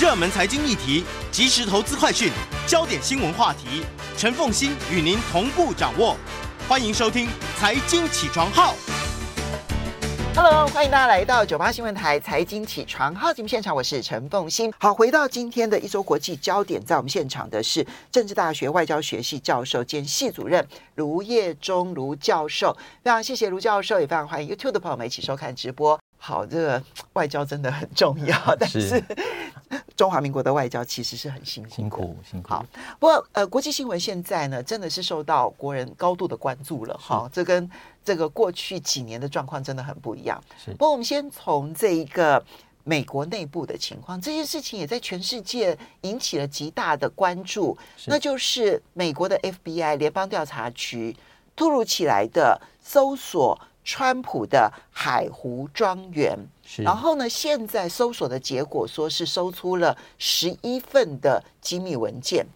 热门财经议题、即时投资快讯、焦点新闻话题，陈凤欣与您同步掌握。欢迎收听《财经起床号》。Hello，欢迎大家来到九八新闻台《财经起床号》节目现场，我是陈凤欣。好，回到今天的一周国际焦点，在我们现场的是政治大学外交学系教授兼系主任卢业中卢教授。非常谢谢卢教授，也非常欢迎 YouTube 的朋友们一起收看直播。好，这个外交真的很重要，但是中华民国的外交其实是很辛苦辛苦辛苦。好，不过呃，国际新闻现在呢，真的是受到国人高度的关注了。哈，这跟这个过去几年的状况真的很不一样。是，不过我们先从这一个美国内部的情况，这件事情也在全世界引起了极大的关注。那就是美国的 FBI 联邦调查局突如其来的搜索。川普的海湖庄园，然后呢，现在搜索的结果说是搜出了十一份的机密文件，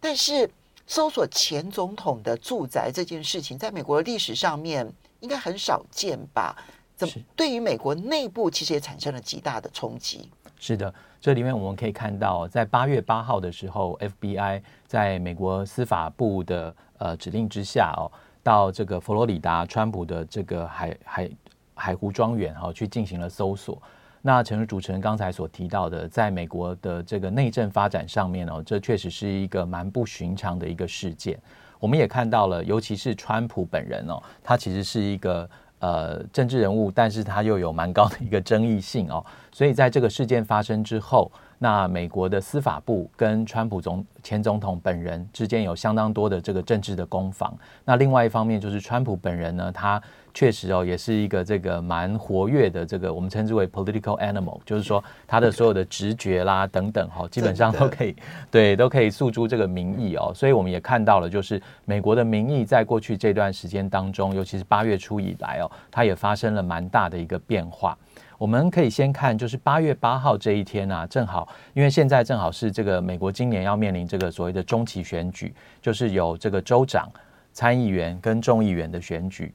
但是搜索前总统的住宅这件事情，在美国的历史上面应该很少见吧？怎么对于美国内部其实也产生了极大的冲击？是的，这里面我们可以看到，在八月八号的时候，FBI 在美国司法部的呃指令之下哦。到这个佛罗里达川普的这个海海海湖庄园哈，去进行了搜索。那陈主持人刚才所提到的，在美国的这个内政发展上面哦，这确实是一个蛮不寻常的一个事件。我们也看到了，尤其是川普本人哦，他其实是一个呃政治人物，但是他又有蛮高的一个争议性哦。所以在这个事件发生之后，那美国的司法部跟川普总前总统本人之间有相当多的这个政治的攻防。那另外一方面就是川普本人呢，他确实哦也是一个这个蛮活跃的这个我们称之为 political animal，就是说他的所有的直觉啦等等哈，基本上都可以对都可以诉诸这个民意哦。所以我们也看到了，就是美国的民意在过去这段时间当中，尤其是八月初以来哦，它也发生了蛮大的一个变化。我们可以先看，就是八月八号这一天啊，正好因为现在正好是这个美国今年要面临这个所谓的中期选举，就是有这个州长、参议员跟众议员的选举。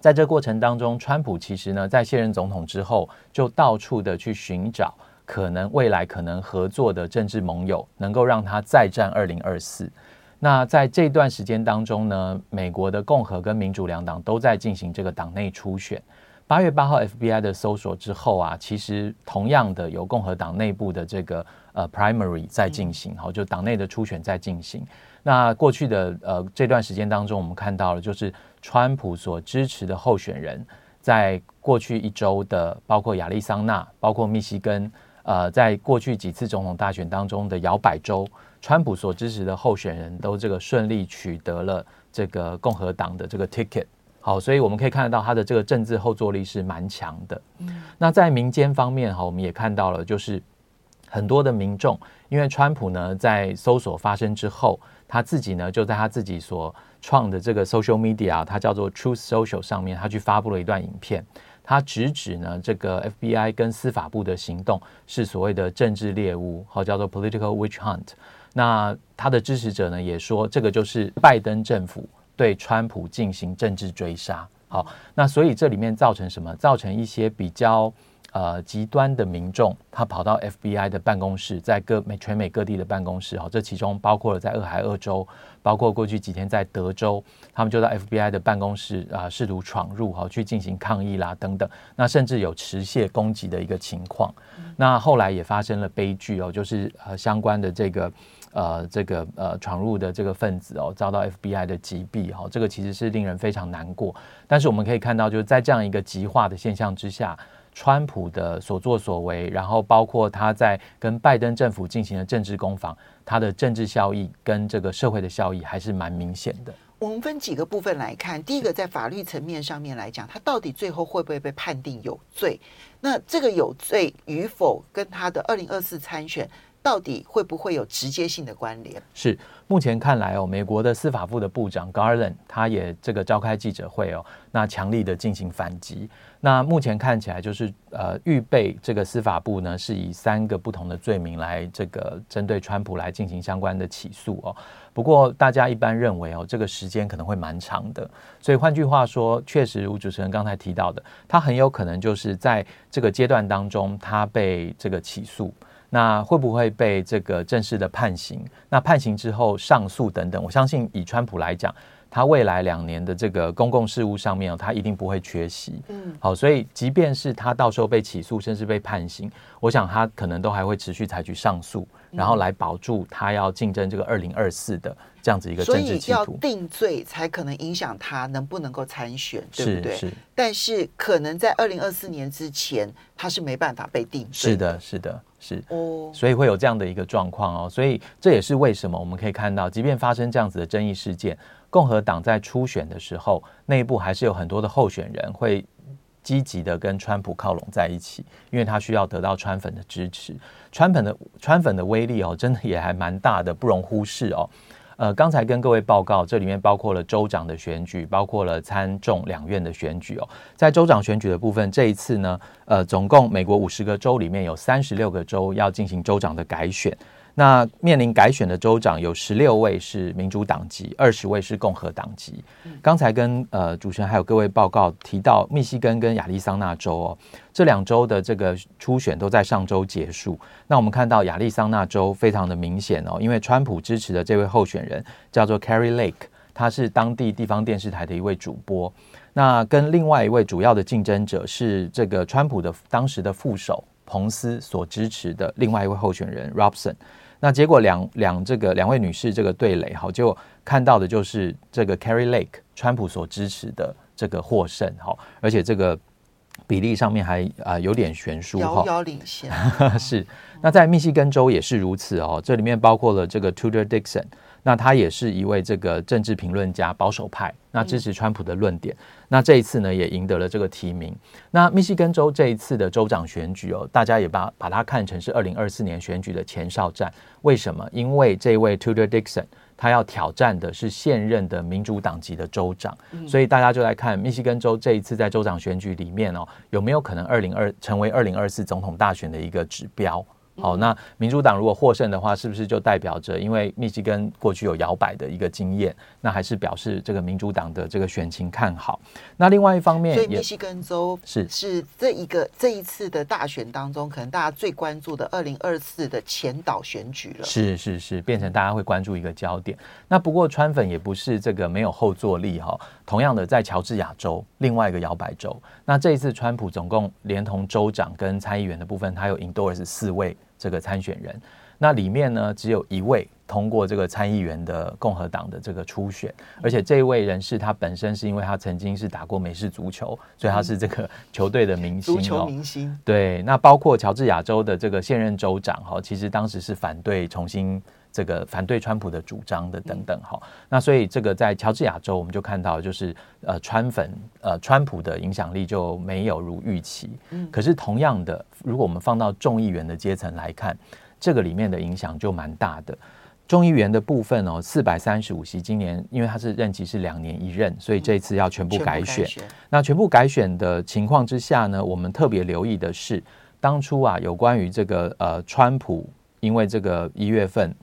在这过程当中，川普其实呢，在卸任总统之后，就到处的去寻找可能未来可能合作的政治盟友，能够让他再战二零二四。那在这段时间当中呢，美国的共和跟民主两党都在进行这个党内初选。八月八号 FBI 的搜索之后啊，其实同样的有共和党内部的这个呃 primary 在进行，好，就党内的初选在进行。那过去的呃这段时间当中，我们看到了就是川普所支持的候选人，在过去一周的包括亚利桑那、包括密西根，呃，在过去几次总统大选当中的摇摆州，川普所支持的候选人都这个顺利取得了这个共和党的这个 ticket。好，所以我们可以看得到他的这个政治后坐力是蛮强的。嗯，那在民间方面哈，我们也看到了，就是很多的民众，因为川普呢在搜索发生之后，他自己呢就在他自己所创的这个 social media，它叫做 Truth Social 上面，他去发布了一段影片，他直指呢这个 FBI 跟司法部的行动是所谓的政治猎巫，好，叫做 political witch hunt。那他的支持者呢也说，这个就是拜登政府。对川普进行政治追杀，好，那所以这里面造成什么？造成一些比较呃极端的民众，他跑到 FBI 的办公室，在各美全美各地的办公室，好，这其中包括了在俄亥俄州，包括过去几天在德州，他们就到 FBI 的办公室啊，试图闯入，好，去进行抗议啦等等，那甚至有持械攻击的一个情况，那后来也发生了悲剧哦，就是呃相关的这个。呃，这个呃闯入的这个分子哦，遭到 FBI 的击毙哈，这个其实是令人非常难过。但是我们可以看到，就是在这样一个极化的现象之下，川普的所作所为，然后包括他在跟拜登政府进行的政治攻防，他的政治效益跟这个社会的效益还是蛮明显的。我们分几个部分来看，第一个在法律层面上面来讲，他到底最后会不会被判定有罪？那这个有罪与否，跟他的二零二四参选。到底会不会有直接性的关联？是目前看来哦，美国的司法部的部长 Garland 他也这个召开记者会哦，那强力的进行反击。那目前看起来就是呃，预备这个司法部呢是以三个不同的罪名来这个针对川普来进行相关的起诉哦。不过大家一般认为哦，这个时间可能会蛮长的。所以换句话说，确实如主持人刚才提到的，他很有可能就是在这个阶段当中，他被这个起诉。那会不会被这个正式的判刑？那判刑之后上诉等等，我相信以川普来讲。他未来两年的这个公共事务上面，他一定不会缺席。嗯，好，所以即便是他到时候被起诉，甚至被判刑，我想他可能都还会持续采取上诉，然后来保住他要竞争这个二零二四的这样子一个政治企图。所以要定罪才可能影响他能不能够参选，对不对？是。是但是可能在二零二四年之前，他是没办法被定罪。是的，是的，是。哦。所以会有这样的一个状况哦。所以这也是为什么我们可以看到，即便发生这样子的争议事件。共和党在初选的时候，内部还是有很多的候选人会积极的跟川普靠拢在一起，因为他需要得到川粉的支持。川粉的川粉的威力哦，真的也还蛮大的，不容忽视哦。呃，刚才跟各位报告，这里面包括了州长的选举，包括了参众两院的选举哦。在州长选举的部分，这一次呢，呃，总共美国五十个州里面有三十六个州要进行州长的改选。那面临改选的州长有十六位是民主党籍，二十位是共和党籍。刚才跟呃主持人还有各位报告提到，密西根跟亚利桑那州哦，这两州的这个初选都在上周结束。那我们看到亚利桑那州非常的明显哦，因为川普支持的这位候选人叫做 Carrie Lake，他是当地地方电视台的一位主播。那跟另外一位主要的竞争者是这个川普的当时的副手彭斯所支持的另外一位候选人 Robson。那结果两两这个两位女士这个对垒，好，就看到的就是这个 Kari Lake 川普所支持的这个获胜，好，而且这个比例上面还啊、呃、有点悬殊，遥遥领先。是，那在密西根州也是如此哦，这里面包括了这个 Tudor Dixon。那他也是一位这个政治评论家，保守派，那支持川普的论点。那这一次呢，也赢得了这个提名。那密西根州这一次的州长选举哦，大家也把把它看成是二零二四年选举的前哨战。为什么？因为这位 Tudor Dixon 他要挑战的是现任的民主党籍的州长，所以大家就来看密西根州这一次在州长选举里面哦，有没有可能二零二成为二零二四总统大选的一个指标？好，那民主党如果获胜的话，是不是就代表着，因为密西根过去有摇摆的一个经验，那还是表示这个民主党的这个选情看好？那另外一方面，所以密西根州是是这一个这一次的大选当中，可能大家最关注的二零二四的前导选举了。是是是，变成大家会关注一个焦点。那不过川粉也不是这个没有后坐力哈。同样的，在乔治亚州另外一个摇摆州，那这一次川普总共连同州长跟参议员的部分，他有 endorse 四位。这个参选人，那里面呢，只有一位通过这个参议员的共和党的这个初选，而且这位人士他本身是因为他曾经是打过美式足球，所以他是这个球队的明星哦。足球明星。对，那包括乔治亚州的这个现任州长哈，其实当时是反对重新。这个反对川普的主张的等等哈，那所以这个在乔治亚州我们就看到，就是呃川粉呃川普的影响力就没有如预期。嗯，可是同样的，如果我们放到众议员的阶层来看，这个里面的影响就蛮大的。众议员的部分哦，四百三十五席，今年因为他是任期是两年一任，所以这次要全部改选。选那全部改选的情况之下呢，我们特别留意的是，当初啊有关于这个呃川普，因为这个一月份。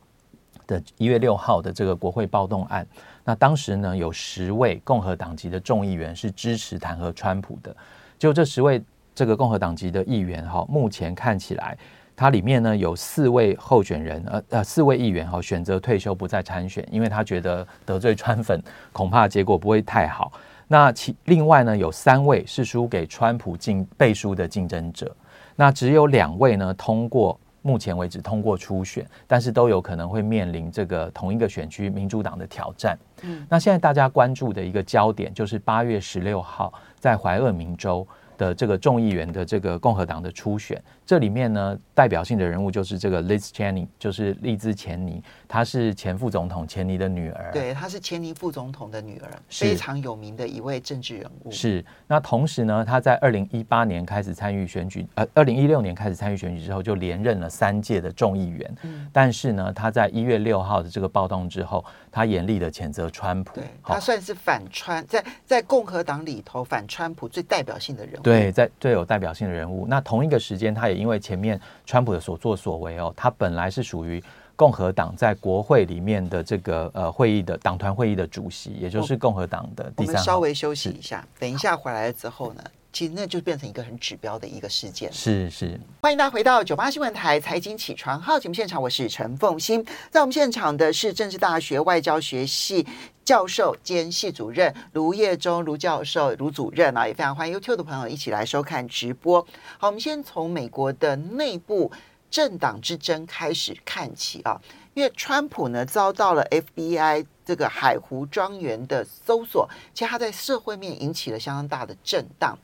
的一月六号的这个国会暴动案，那当时呢有十位共和党籍的众议员是支持弹劾川普的，就这十位这个共和党籍的议员哈，目前看起来，它里面呢有四位候选人，呃呃四位议员哈选择退休不再参选，因为他觉得得罪川粉恐怕结果不会太好。那其另外呢有三位是输给川普竞背书的竞争者，那只有两位呢通过。目前为止通过初选，但是都有可能会面临这个同一个选区民主党的挑战。嗯，那现在大家关注的一个焦点就是八月十六号在怀俄明州的这个众议员的这个共和党的初选。这里面呢，代表性的人物就是这个 Liz Cheney，就是利兹·钱尼，她是前副总统钱尼的女儿。对，她是钱尼副总统的女儿，非常有名的一位政治人物。是。那同时呢，她在二零一八年开始参与选举，呃，二零一六年开始参与选举之后，就连任了三届的众议员。嗯。但是呢，她在一月六号的这个暴动之后，她严厉的谴责川普。对，她算是反川，在在共和党里头反川普最代表性的人物。对，在最有代表性的人物。那同一个时间，她也。因为前面川普的所作所为哦，他本来是属于共和党在国会里面的这个呃会议的党团会议的主席，也就是共和党的第三。我们稍微休息一下，等一下回来了之后呢，其实那就变成一个很指标的一个事件。是是，欢迎大家回到九八新闻台财经起床号节目现场，我是陈凤欣，在我们现场的是政治大学外交学系教授兼系主任卢业中卢教授卢主任啊，也非常欢迎 YouTube 的朋友一起来收看直播。好，我们先从美国的内部政党之争开始看起啊，因为川普呢遭到了 FBI。这个海湖庄园的搜索，其实他在社会面引起了相当大的震荡。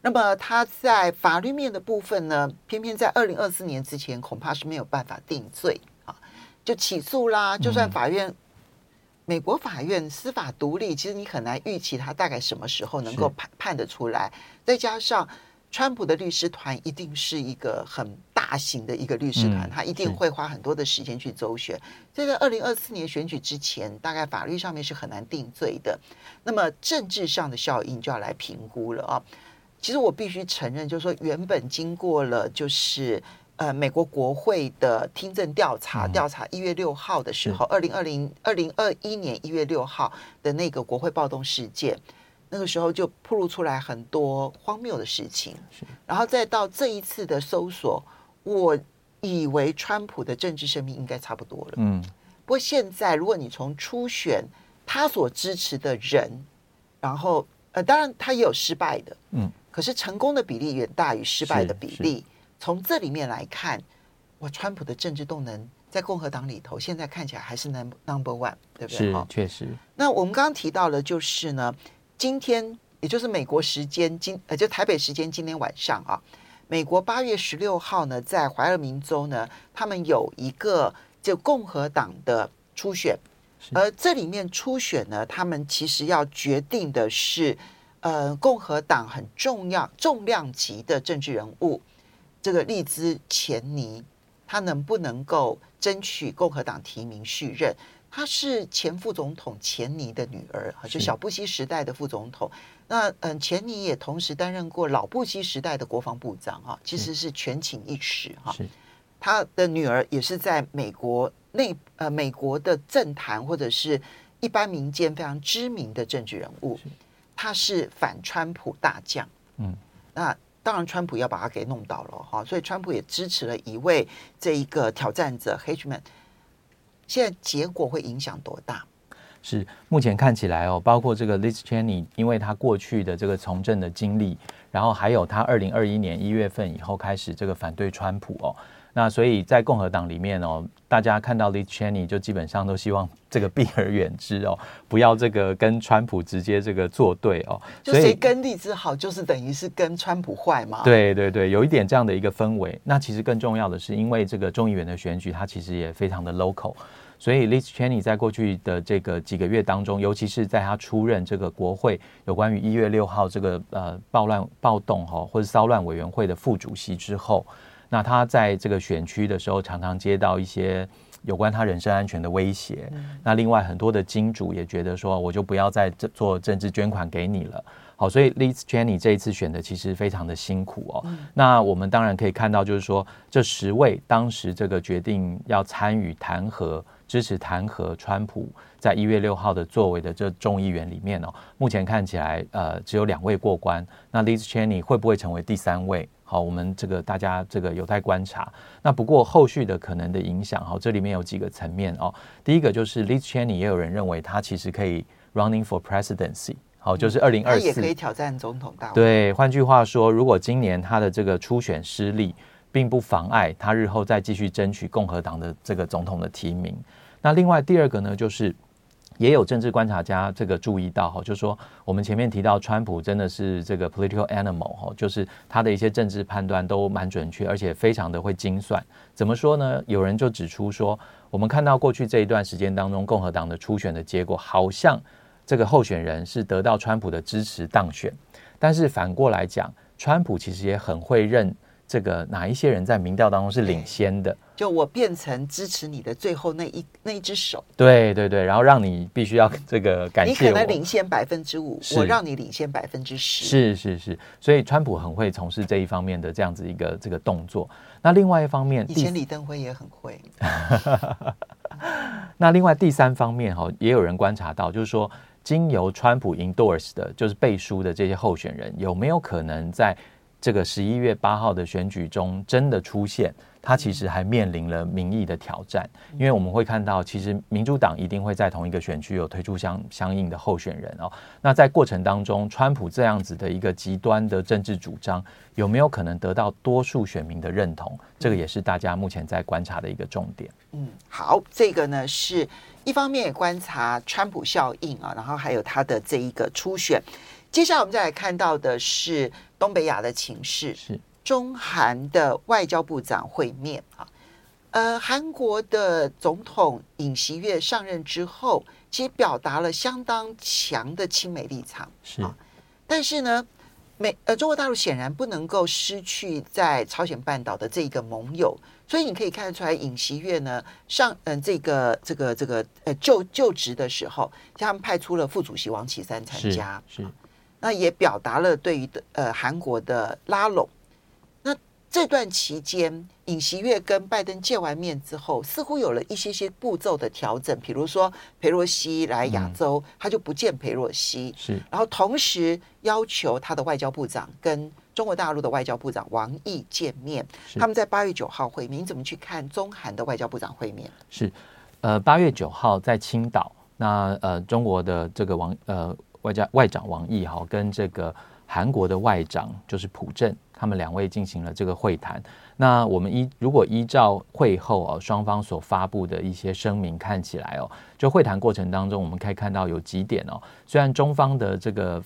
那么他在法律面的部分呢，偏偏在二零二四年之前，恐怕是没有办法定罪啊，就起诉啦。就算法院，嗯、美国法院司法独立，其实你很难预期他大概什么时候能够判判得出来。再加上。川普的律师团一定是一个很大型的一个律师团，他一定会花很多的时间去周旋。所以在二零二四年选举之前，大概法律上面是很难定罪的。那么政治上的效应就要来评估了啊。其实我必须承认，就是说原本经过了就是呃美国国会的听证调查，调查一月六号的时候，二零二零二零二一年一月六号的那个国会暴动事件。那个时候就暴露出来很多荒谬的事情，然后再到这一次的搜索，我以为川普的政治生命应该差不多了。嗯，不过现在如果你从初选他所支持的人，然后呃，当然他也有失败的，嗯，可是成功的比例远大于失败的比例。从这里面来看，哇，川普的政治动能在共和党里头现在看起来还是 number number one，对不对？是，确实。那我们刚刚提到了，就是呢。今天，也就是美国时间今呃，就台北时间今天晚上啊，美国八月十六号呢，在怀俄明州呢，他们有一个就共和党的初选，而这里面初选呢，他们其实要决定的是，呃，共和党很重要重量级的政治人物，这个利兹钱尼，他能不能够争取共和党提名续任？她是前副总统钱尼的女儿，哈，就小布希时代的副总统。那嗯，钱尼也同时担任过老布希时代的国防部长，哈，其实是权倾一时，哈。他的女儿也是在美国内呃美国的政坛或者是一般民间非常知名的政治人物。他是反川普大将，嗯，那当然川普要把它给弄倒了，哈，所以川普也支持了一位这一个挑战者 Hedgeman。现在结果会影响多大？是目前看起来哦，包括这个 Liz Cheney，因为他过去的这个从政的经历，然后还有他二零二一年一月份以后开始这个反对川普哦，那所以在共和党里面哦，大家看到 Liz Cheney 就基本上都希望这个避而远之哦，不要这个跟川普直接这个作对哦。就谁跟利兹好，就是等于是跟川普坏嘛？对对对，有一点这样的一个氛围。那其实更重要的是，因为这个众议员的选举，它其实也非常的 local。所以，Liz Cheney 在过去的这个几个月当中，尤其是在他出任这个国会有关于一月六号这个呃暴乱暴动哈或者骚乱委员会的副主席之后，那他在这个选区的时候，常常接到一些有关他人身安全的威胁。那另外很多的金主也觉得说，我就不要再做政治捐款给你了。好，所以 Liz Cheney 这一次选的其实非常的辛苦哦。那我们当然可以看到，就是说这十位当时这个决定要参与弹劾。支持弹劾川普在一月六号的作为的这众议员里面哦，目前看起来呃只有两位过关。那 Liz Cheney 会不会成为第三位？好，我们这个大家这个有待观察。那不过后续的可能的影响，哈，这里面有几个层面哦。第一个就是 Liz Cheney 也有人认为他其实可以 running for presidency，好，就是二零二四也可以挑战总统大位。对，换句话说，如果今年他的这个初选失利，并不妨碍他日后再继续争取共和党的这个总统的提名。那另外第二个呢，就是也有政治观察家这个注意到哈，就说我们前面提到川普真的是这个 political animal 哈，就是他的一些政治判断都蛮准确，而且非常的会精算。怎么说呢？有人就指出说，我们看到过去这一段时间当中，共和党的初选的结果，好像这个候选人是得到川普的支持当选，但是反过来讲，川普其实也很会认。这个哪一些人在民调当中是领先的？就我变成支持你的最后那一那一只手。对对对，然后让你必须要这个感谢我。你可能领先百分之五，我让你领先百分之十。是是是，所以川普很会从事这一方面的这样子一个这个动作。那另外一方面，以前李登辉也很会。那另外第三方面哈，也有人观察到，就是说。经由川普 endorse 的，就是背书的这些候选人，有没有可能在这个十一月八号的选举中真的出现？他其实还面临了民意的挑战，因为我们会看到，其实民主党一定会在同一个选区有推出相相应的候选人哦。那在过程当中，川普这样子的一个极端的政治主张，有没有可能得到多数选民的认同？这个也是大家目前在观察的一个重点。嗯，好，这个呢是一方面也观察川普效应啊，然后还有他的这一个初选。接下来我们再来看到的是东北亚的情势。是。中韩的外交部长会面啊，呃，韩国的总统尹锡悦上任之后，其实表达了相当强的亲美立场，是啊。但是呢，美呃中国大陆显然不能够失去在朝鲜半岛的这一个盟友，所以你可以看得出来，尹锡悦呢上嗯、呃、这个这个这个呃就就职的时候，他们派出了副主席王岐山参加，是，是、啊，那也表达了对于的呃韩国的拉拢。那这段期间，尹锡月跟拜登见完面之后，似乎有了一些些步骤的调整。比如说，裴洛西来亚洲，嗯、他就不见裴洛西。是，然后同时要求他的外交部长跟中国大陆的外交部长王毅见面。他们在八月九号会面。你怎么去看中韩的外交部长会面？是，呃，八月九号在青岛，那呃，中国的这个王呃外交外长王毅哈，跟这个韩国的外长就是朴正。他们两位进行了这个会谈。那我们依如果依照会后哦双方所发布的一些声明看起来哦，就会谈过程当中，我们可以看到有几点哦。虽然中方的这个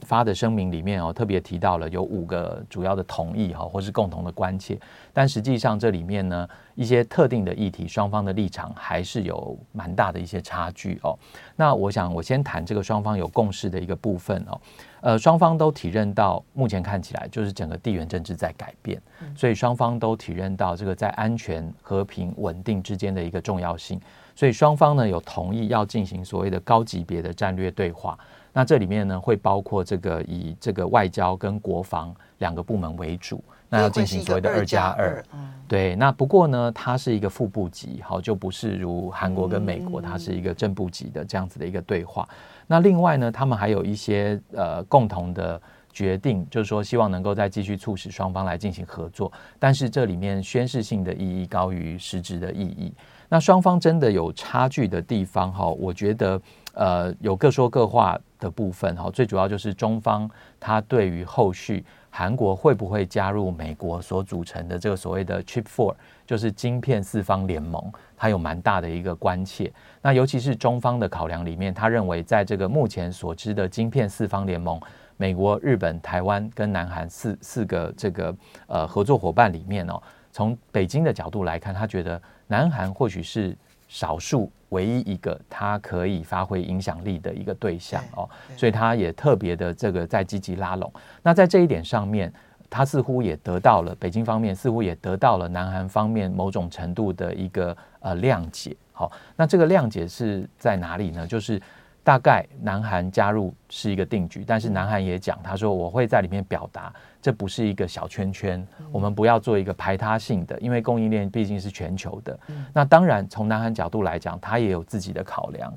发的声明里面哦特别提到了有五个主要的同意哈，或是共同的关切，但实际上这里面呢一些特定的议题，双方的立场还是有蛮大的一些差距哦。那我想我先谈这个双方有共识的一个部分哦。呃，双方都体认到，目前看起来就是整个地缘政治在改变，所以双方都体认到这个在安全、和平、稳定之间的一个重要性，所以双方呢有同意要进行所谓的高级别的战略对话。那这里面呢会包括这个以这个外交跟国防两个部门为主，那要进行所谓的二加二。对，那不过呢，它是一个副部级，好，就不是如韩国跟美国，它是一个正部级的这样子的一个对话。那另外呢，他们还有一些呃共同的决定，就是说希望能够再继续促使双方来进行合作，但是这里面宣示性的意义高于实质的意义。那双方真的有差距的地方哈，我觉得呃有各说各话的部分哈，最主要就是中方他对于后续韩国会不会加入美国所组成的这个所谓的 Chip Four，就是晶片四方联盟。他有蛮大的一个关切，那尤其是中方的考量里面，他认为在这个目前所知的晶片四方联盟，美国、日本、台湾跟南韩四四个这个呃合作伙伴里面哦，从北京的角度来看，他觉得南韩或许是少数唯一一个他可以发挥影响力的一个对象哦，所以他也特别的这个在积极拉拢。那在这一点上面。他似乎也得到了北京方面似乎也得到了南韩方面某种程度的一个呃谅解。好，那这个谅解是在哪里呢？就是大概南韩加入是一个定局，但是南韩也讲，他说我会在里面表达，这不是一个小圈圈，我们不要做一个排他性的，因为供应链毕竟是全球的。那当然从南韩角度来讲，它也有自己的考量。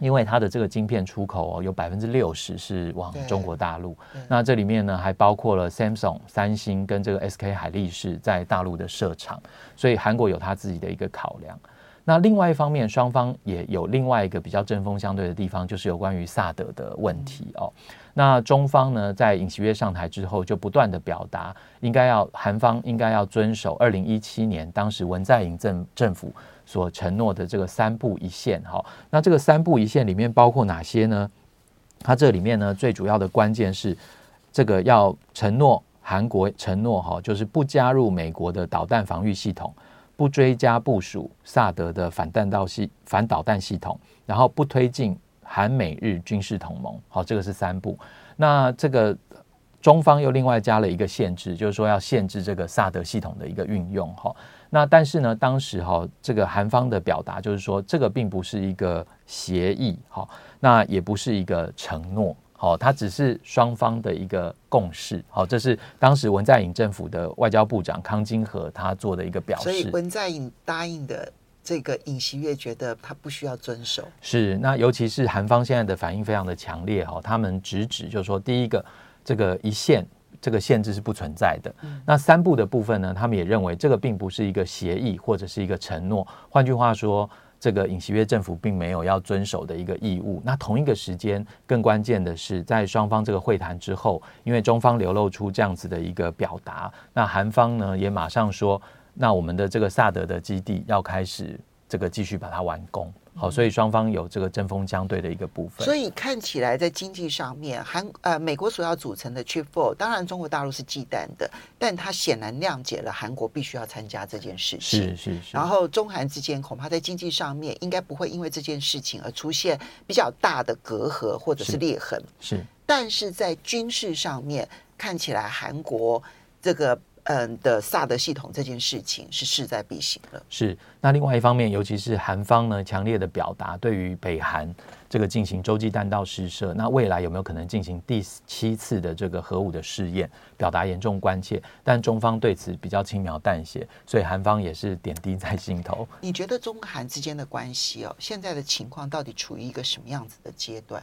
因为它的这个晶片出口哦，有百分之六十是往中国大陆。那这里面呢，还包括了 Samsung、三星跟这个 SK 海力士在大陆的设厂，所以韩国有它自己的一个考量。那另外一方面，双方也有另外一个比较针锋相对的地方，就是有关于萨德的问题哦。那中方呢，在尹锡悦上台之后，就不断的表达，应该要韩方应该要遵守二零一七年当时文在寅政政府。所承诺的这个三不一线，哈，那这个三不一线里面包括哪些呢？它这里面呢，最主要的关键是这个要承诺韩国承诺哈，就是不加入美国的导弹防御系统，不追加部署萨德的反弹道系反导弹系统，然后不推进韩美日军事同盟，好，这个是三步。那这个中方又另外加了一个限制，就是说要限制这个萨德系统的一个运用，哈。那但是呢，当时哈，这个韩方的表达就是说，这个并不是一个协议，哈，那也不是一个承诺，好，它只是双方的一个共识，好，这是当时文在寅政府的外交部长康金和他做的一个表示。所以文在寅答应的这个尹锡悦觉得他不需要遵守。是，那尤其是韩方现在的反应非常的强烈哈，他们直指就是说，第一个这个一线这个限制是不存在的。嗯、那三步的部分呢，他们也认为这个并不是一个协议或者是一个承诺。换句话说。这个尹锡悦政府并没有要遵守的一个义务。那同一个时间，更关键的是，在双方这个会谈之后，因为中方流露出这样子的一个表达，那韩方呢也马上说，那我们的这个萨德的基地要开始这个继续把它完工。好，所以双方有这个针锋相对的一个部分。所以看起来在经济上面，韩呃美国所要组成的 Chip Four，当然中国大陆是忌惮的，但他显然谅解了韩国必须要参加这件事情。是是是。然后中韩之间恐怕在经济上面应该不会因为这件事情而出现比较大的隔阂或者是裂痕。是。是。但是在军事上面看起来韩国这个。嗯的萨德系统这件事情是势在必行了。是，那另外一方面，尤其是韩方呢，强烈的表达对于北韩这个进行洲际弹道试射，那未来有没有可能进行第七次的这个核武的试验，表达严重关切。但中方对此比较轻描淡写，所以韩方也是点滴在心头。你觉得中韩之间的关系哦，现在的情况到底处于一个什么样子的阶段？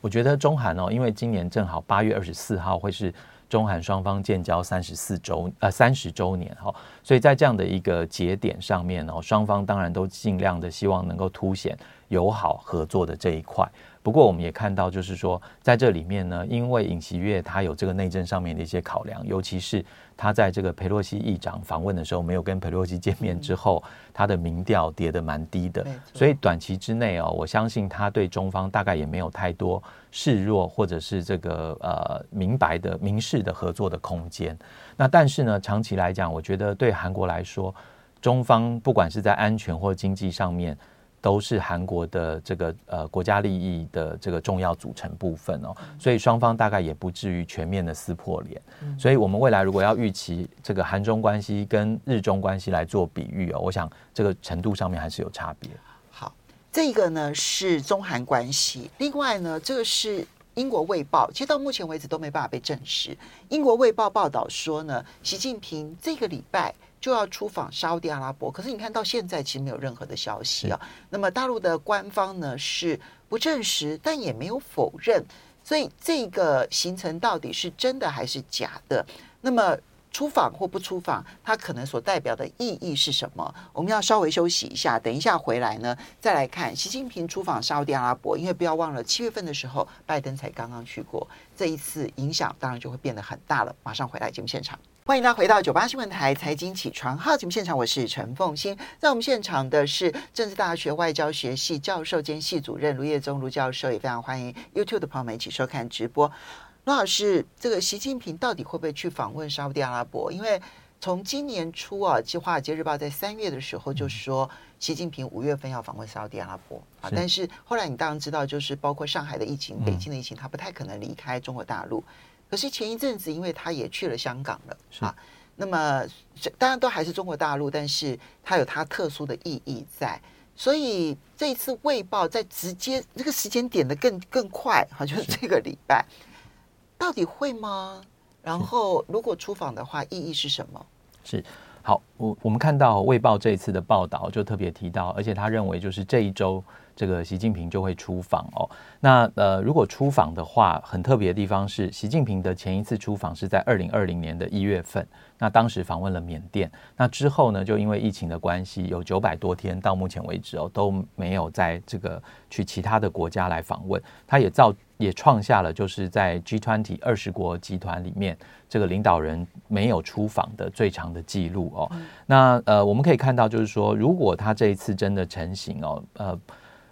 我觉得中韩哦，因为今年正好八月二十四号会是。中韩双方建交三十四周呃三十周年哈，所以在这样的一个节点上面哦，双方当然都尽量的希望能够凸显友好合作的这一块。不过我们也看到，就是说在这里面呢，因为尹锡悦他有这个内政上面的一些考量，尤其是他在这个佩洛西议长访问的时候没有跟佩洛西见面之后，他的民调跌得蛮低的，所以短期之内哦，我相信他对中方大概也没有太多示弱或者是这个呃明白的明示的合作的空间。那但是呢，长期来讲，我觉得对韩国来说，中方不管是在安全或经济上面。都是韩国的这个呃国家利益的这个重要组成部分哦，所以双方大概也不至于全面的撕破脸。所以我们未来如果要预期这个韩中关系跟日中关系来做比喻哦，我想这个程度上面还是有差别。好，这个呢是中韩关系，另外呢这个是英国卫报，其实到目前为止都没办法被证实。英国卫报报道说呢，习近平这个礼拜。就要出访沙乌地阿拉伯，可是你看到现在其实没有任何的消息啊。那么大陆的官方呢是不证实，但也没有否认，所以这个行程到底是真的还是假的？那么出访或不出访，它可能所代表的意义是什么？我们要稍微休息一下，等一下回来呢再来看习近平出访沙乌地阿拉伯，因为不要忘了七月份的时候拜登才刚刚去过，这一次影响当然就会变得很大了。马上回来节目现场。欢迎大家回到九八新闻台财经起床号节目现场，我是陈凤欣。在我们现场的是政治大学外交学系教授兼系主任卢业宗卢教授，也非常欢迎 YouTube 的朋友们一起收看直播。卢老师，这个习近平到底会不会去访问沙乌地阿拉伯？因为从今年初啊，《华尔街日报》在三月的时候就说习近平五月份要访问沙乌地阿拉伯啊，但是后来你当然知道，就是包括上海的疫情、北京的疫情，他不太可能离开中国大陆。可是前一阵子，因为他也去了香港了啊，那么当然都还是中国大陆，但是它有它特殊的意义在，所以这一次卫报在直接这个时间点的更更快哈，就是这个礼拜，到底会吗？然后如果出访的话，意义是什么？是好，我我们看到卫报这一次的报道就特别提到，而且他认为就是这一周。这个习近平就会出访哦。那呃，如果出访的话，很特别的地方是，习近平的前一次出访是在二零二零年的一月份。那当时访问了缅甸。那之后呢，就因为疫情的关系，有九百多天到目前为止哦都没有在这个去其他的国家来访问。他也造也创下了就是在 G20 二十国集团里面这个领导人没有出访的最长的记录哦。那呃，我们可以看到就是说，如果他这一次真的成型哦，呃。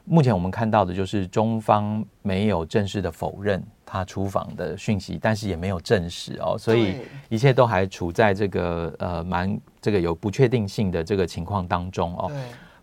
目前我们看到的就是中方没有正式的否认他出访的讯息，但是也没有证实哦，所以一切都还处在这个呃蛮这个有不确定性的这个情况当中哦。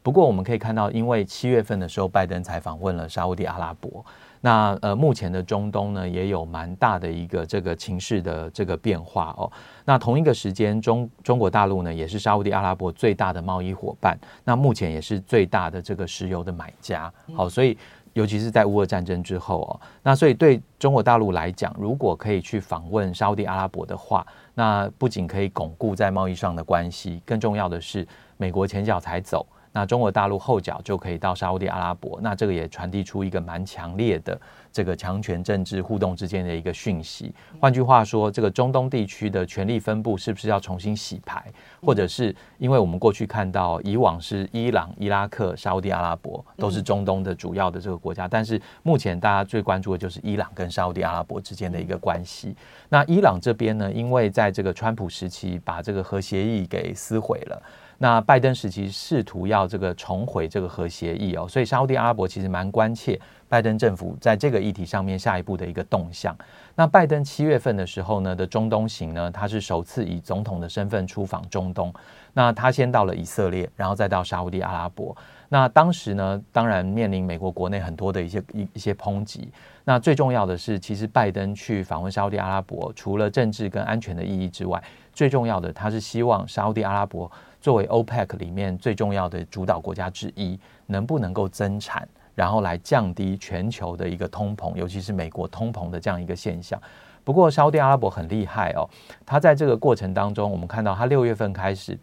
不过我们可以看到，因为七月份的时候拜登才访问了沙乌地阿拉伯。那呃，目前的中东呢，也有蛮大的一个这个情势的这个变化哦。那同一个时间，中中国大陆呢，也是沙乌地阿拉伯最大的贸易伙伴，那目前也是最大的这个石油的买家。好，所以尤其是在乌俄战争之后哦，那所以对中国大陆来讲，如果可以去访问沙乌地阿拉伯的话，那不仅可以巩固在贸易上的关系，更重要的是，美国前脚才走。那中国大陆后脚就可以到沙乌地阿拉伯，那这个也传递出一个蛮强烈的这个强权政治互动之间的一个讯息。换句话说，这个中东地区的权力分布是不是要重新洗牌？或者是因为我们过去看到以往是伊朗、伊拉克、沙乌地阿拉伯都是中东的主要的这个国家，但是目前大家最关注的就是伊朗跟沙乌地阿拉伯之间的一个关系。那伊朗这边呢，因为在这个川普时期把这个核协议给撕毁了。那拜登时期试图要这个重回这个核协议哦，所以沙乌地阿拉伯其实蛮关切拜登政府在这个议题上面下一步的一个动向。那拜登七月份的时候呢的中东行呢，他是首次以总统的身份出访中东。那他先到了以色列，然后再到沙乌地阿拉伯。那当时呢，当然面临美国国内很多的一些一一些抨击。那最重要的是，其实拜登去访问沙乌地阿拉伯，除了政治跟安全的意义之外，最重要的他是希望沙乌地阿拉伯。作为 OPEC 里面最重要的主导国家之一，能不能够增产，然后来降低全球的一个通膨，尤其是美国通膨的这样一个现象。不过，沙乌地阿拉伯很厉害哦，他在这个过程当中，我们看到他六月份开始，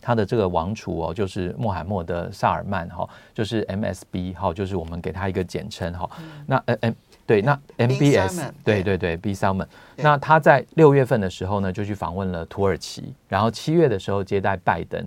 他的这个王储哦，就是穆罕默德萨尔曼哈，就是 MSB 哈，就是我们给他一个简称哈。那呃呃。对，那 MBS，对对对，B Salman，那他在六月份的时候呢，就去访问了土耳其，然后七月的时候接待拜登，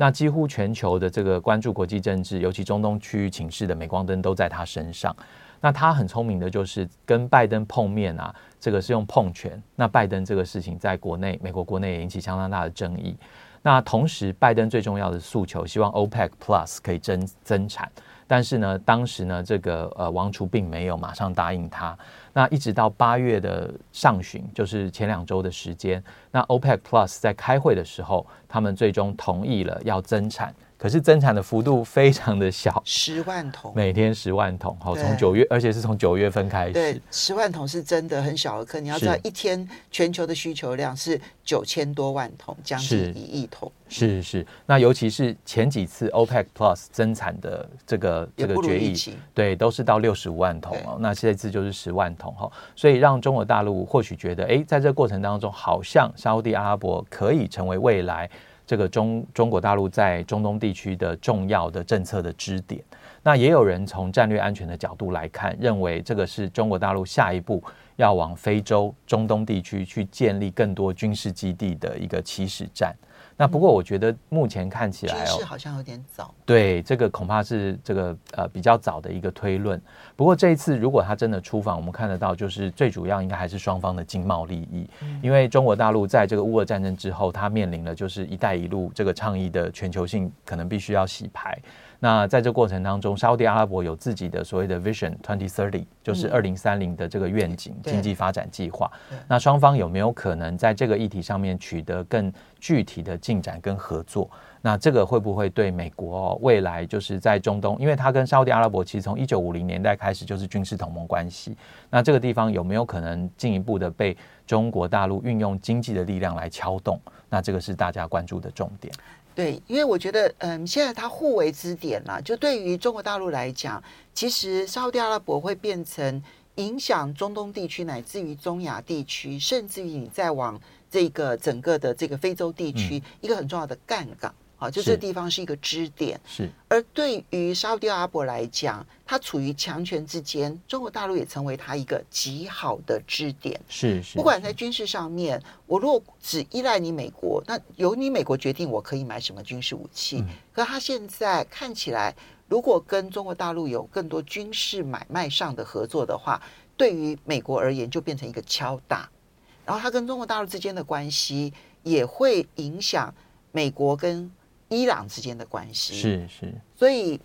那几乎全球的这个关注国际政治，尤其中东区域情势的镁光灯都在他身上。那他很聪明的，就是跟拜登碰面啊，这个是用碰拳。那拜登这个事情在国内，美国国内也引起相当大的争议。那同时，拜登最重要的诉求，希望 OPEC Plus 可以增增产。但是呢，当时呢，这个呃王储并没有马上答应他。那一直到八月的上旬，就是前两周的时间，那 OPEC Plus 在开会的时候，他们最终同意了要增产。可是增产的幅度非常的小，十万桶，每天十万桶。好，从九月，而且是从九月份开始。对，十万桶是真的很小的，可你要知道，一天全球的需求量是九千多万桶，将近一亿桶。是是，是，那尤其是前几次 OPEC Plus 增产的这个这个决议，对，都是到六十五万桶哦。那这次就是十万桶哈，所以让中国大陆或许觉得，哎，在这个过程当中，好像沙乌地阿拉伯可以成为未来。这个中中国大陆在中东地区的重要的政策的支点，那也有人从战略安全的角度来看，认为这个是中国大陆下一步要往非洲、中东地区去建立更多军事基地的一个起始站。那不过我觉得目前看起来哦，是好像有点早。对，这个恐怕是这个呃比较早的一个推论。不过这一次如果他真的出访，我们看得到就是最主要应该还是双方的经贸利益，因为中国大陆在这个乌俄战争之后，它面临了就是“一带一路”这个倡议的全球性可能必须要洗牌。那在这过程当中，沙乌地阿拉伯有自己的所谓的 Vision Twenty Thirty，就是二零三零的这个愿景经济发展计划。那双方有没有可能在这个议题上面取得更具体的进展跟合作？那这个会不会对美国未来就是在中东，因为它跟沙乌地阿拉伯其实从一九五零年代开始就是军事同盟关系。那这个地方有没有可能进一步的被中国大陆运用经济的力量来敲动？那这个是大家关注的重点。对，因为我觉得，嗯，现在它互为支点了。就对于中国大陆来讲，其实沙特阿拉伯会变成影响中东地区乃至于中亚地区，甚至于你再往这个整个的这个非洲地区，一个很重要的干港。好，就这个地方是一个支点。是。而对于沙乌地阿拉伯来讲，它处于强权之间，中国大陆也成为它一个极好的支点。是是。不管在军事上面，我如果只依赖你美国，那由你美国决定我可以买什么军事武器。嗯。可他现在看起来，如果跟中国大陆有更多军事买卖上的合作的话，对于美国而言就变成一个敲打。然后他跟中国大陆之间的关系也会影响美国跟。伊朗之间的关系是是，所以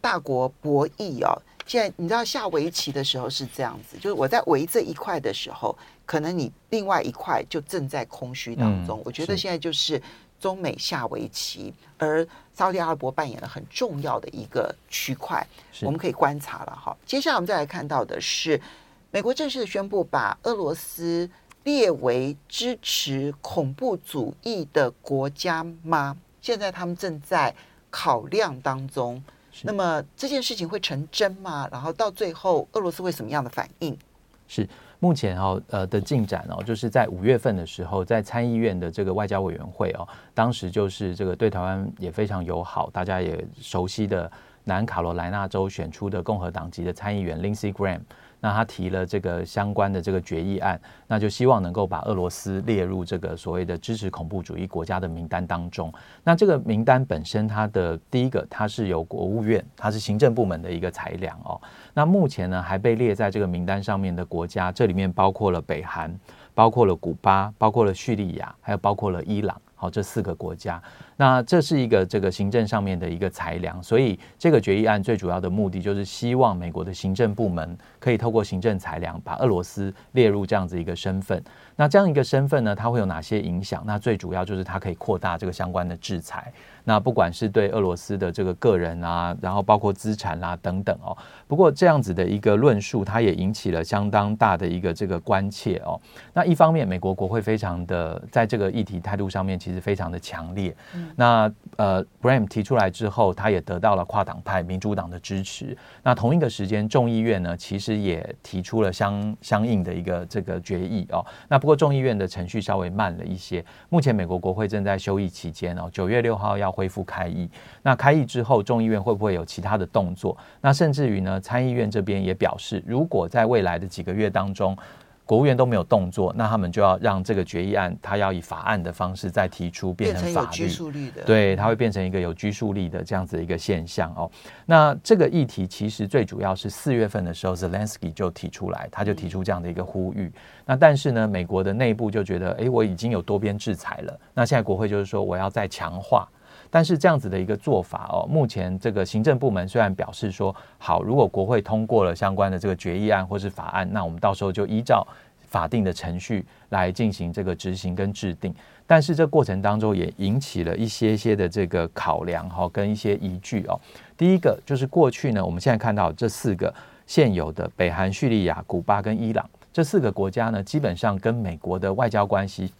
大国博弈哦。现在你知道下围棋的时候是这样子，就是我在围这一块的时候，可能你另外一块就正在空虚当中。我觉得现在就是中美下围棋，而沙乌地阿拉伯扮演了很重要的一个区块，我们可以观察了哈。接下来我们再来看到的是，美国正式的宣布把俄罗斯列为支持恐怖主义的国家吗？现在他们正在考量当中，那么这件事情会成真吗？然后到最后，俄罗斯会什么样的反应？是。目前哦，呃的进展哦，就是在五月份的时候，在参议院的这个外交委员会哦，当时就是这个对台湾也非常友好，大家也熟悉的南卡罗来纳州选出的共和党籍的参议员 Lindsey Graham。那他提了这个相关的这个决议案，那就希望能够把俄罗斯列入这个所谓的支持恐怖主义国家的名单当中。那这个名单本身，它的第一个，它是由国务院，它是行政部门的一个裁量哦。那目前呢，还被列在这个名单上面的国家，这里面包括了北韩，包括了古巴，包括了叙利亚，还有包括了伊朗。好，这四个国家，那这是一个这个行政上面的一个裁量，所以这个决议案最主要的目的就是希望美国的行政部门可以透过行政裁量，把俄罗斯列入这样子一个身份。那这样一个身份呢，它会有哪些影响？那最主要就是它可以扩大这个相关的制裁。那不管是对俄罗斯的这个个人啊，然后包括资产啦、啊、等等哦。不过这样子的一个论述，它也引起了相当大的一个这个关切哦。那一方面，美国国会非常的在这个议题态度上面其实非常的强烈。那呃，Bram 提出来之后，他也得到了跨党派民主党的支持。那同一个时间，众议院呢其实也提出了相相应的一个这个决议哦。那不过众议院的程序稍微慢了一些。目前美国国会正在休议期间哦，九月六号要恢复开议，那开议之后，众议院会不会有其他的动作？那甚至于呢，参议院这边也表示，如果在未来的几个月当中，国务院都没有动作，那他们就要让这个决议案，它要以法案的方式再提出，变成法律，对，它会变成一个有拘束力的这样子的一个现象哦。那这个议题其实最主要是四月份的时候，Zelensky 就提出来，他就提出这样的一个呼吁。那但是呢，美国的内部就觉得，哎，我已经有多边制裁了，那现在国会就是说我要再强化。但是这样子的一个做法哦，目前这个行政部门虽然表示说好，如果国会通过了相关的这个决议案或是法案，那我们到时候就依照法定的程序来进行这个执行跟制定。但是这过程当中也引起了一些些的这个考量哈，跟一些疑虑哦。第一个就是过去呢，我们现在看到这四个现有的北韩、叙利亚、古巴跟伊朗这四个国家呢，基本上跟美国的外交关系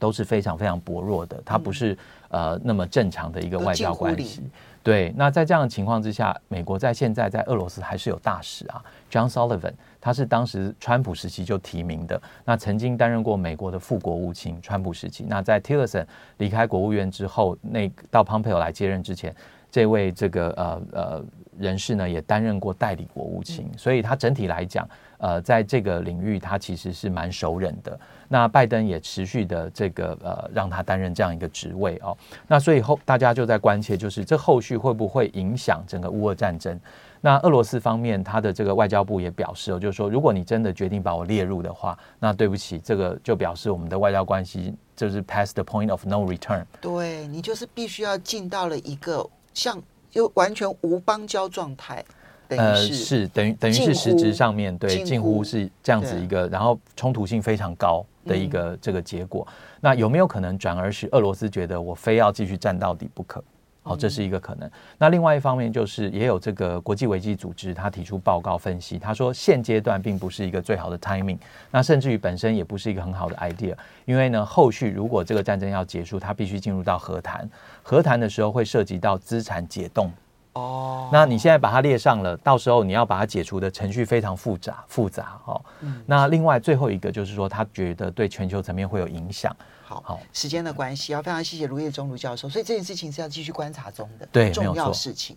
都是非常非常薄弱的，它不是。呃，那么正常的一个外交关系，对。那在这样的情况之下，美国在现在在俄罗斯还是有大使啊，John Sullivan，他是当时川普时期就提名的，那曾经担任过美国的副国务卿，川普时期。那在 Tillerson 离开国务院之后，那到 Pompeo 来接任之前，这位这个呃呃人士呢，也担任过代理国务卿，所以他整体来讲。呃，在这个领域，他其实是蛮熟稔的。那拜登也持续的这个呃，让他担任这样一个职位哦。那所以后大家就在关切，就是这后续会不会影响整个乌俄战争？那俄罗斯方面，他的这个外交部也表示哦，就是说，如果你真的决定把我列入的话，那对不起，这个就表示我们的外交关系就是 past the point of no return。对，你就是必须要进到了一个像就完全无邦交状态。呃，是等于等于是实质上面对近乎是这样子一个，然后冲突性非常高的一个这个结果。那有没有可能转而使俄罗斯觉得我非要继续战到底不可？好，这是一个可能。那另外一方面就是也有这个国际危机组织他提出报告分析，他说现阶段并不是一个最好的 timing，那甚至于本身也不是一个很好的 idea，因为呢，后续如果这个战争要结束，它必须进入到和谈，和谈的时候会涉及到资产解冻。哦，那你现在把它列上了，到时候你要把它解除的程序非常复杂复杂哦。嗯，那另外最后一个就是说，他觉得对全球层面会有影响。好，好，时间的关系，要非常谢谢卢业忠卢教授。所以这件事情是要继续观察中的，对，重要事情。